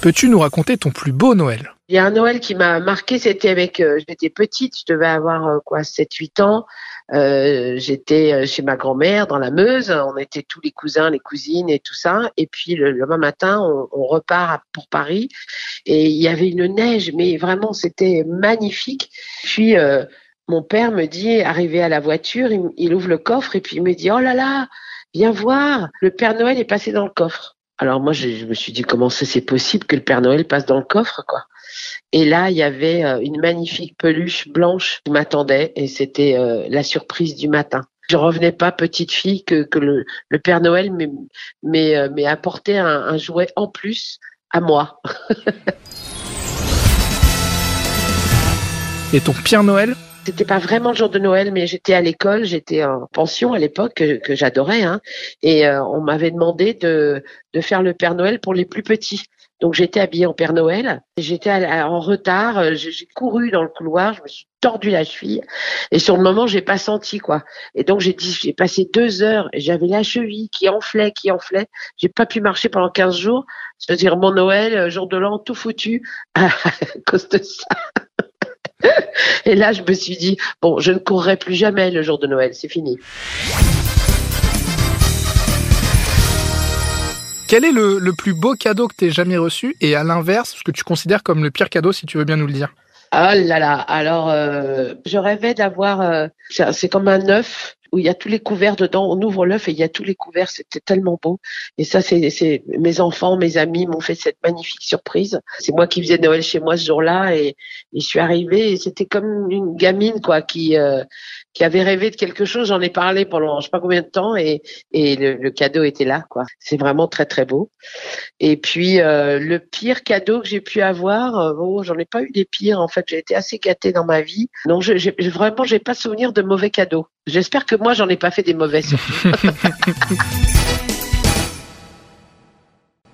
Peux-tu nous raconter ton plus beau Noël? Il y a un Noël qui m'a marqué, c'était avec, euh, j'étais petite, je devais avoir euh, quoi, 7-8 ans. Euh, j'étais chez ma grand-mère dans la Meuse, on était tous les cousins, les cousines et tout ça. Et puis le lendemain matin, on, repart pour Paris et il y avait une neige, mais vraiment c'était magnifique. Puis mon père me dit, arrivé à la voiture, il, il ouvre le coffre et puis il me dit, oh là là, viens voir, le Père Noël est passé dans le coffre. Alors moi, je, me suis dit comment c'est possible que le Père Noël passe dans le coffre, quoi. Et là, il y avait euh, une magnifique peluche blanche qui m'attendait et c'était euh, la surprise du matin. Je revenais pas petite fille que, le, Père Noël euh, m'ait apporté un, un jouet en plus à moi. Et ton pire Noël C'était pas vraiment le jour de Noël, mais j'étais à l'école, j'étais en pension à l'époque que, j'adorais, hein, et euh, on m'avait demandé de, de faire le Père Noël pour les plus petits. Donc j'étais habillée en Père Noël, j'étais en retard, euh, j'ai j'ai couru dans le couloir, je me suis tordu la cheville, et sur le moment j'ai pas senti quoi. Et donc j'ai dit, j'ai passé deux heures, et j'avais la cheville qui enflait, qui enflait, j'ai pas pu marcher pendant 15 jours, c'est-à-dire mon Noël, euh, jour de l'an, tout foutu à cause de ça. Et là, je me suis dit, bon, je ne courrai plus jamais le jour de Noël, c'est fini. Quel est le, le plus beau cadeau que t'aies jamais reçu? Et à l'inverse, ce que tu considères comme le pire cadeau, si tu veux bien nous le dire. Ah là là, alors euh, je rêvais d'avoir, euh, c'est comme un œuf où il y a tous les couverts dedans. On ouvre l'œuf et il y a tous les couverts. C'était tellement beau. Et ça, c'est mes enfants, mes amis m'ont fait cette magnifique surprise. C'est moi qui faisais Noël chez moi ce jour-là et, et je suis arrivée et c'était comme une gamine quoi qui euh, qui avait rêvé de quelque chose. J'en ai parlé pendant je sais pas combien de temps et et le, le cadeau était là quoi. C'est vraiment très très beau. Et puis euh, le pire cadeau que j'ai pu avoir, euh, oh, j'en ai pas eu des pires en fait. J'ai été assez gâtée dans ma vie. Non, je, j'ai, vraiment, j'ai pas souvenir de mauvais cadeaux. J'espère que moi, j'en ai pas fait des mauvais. surtout.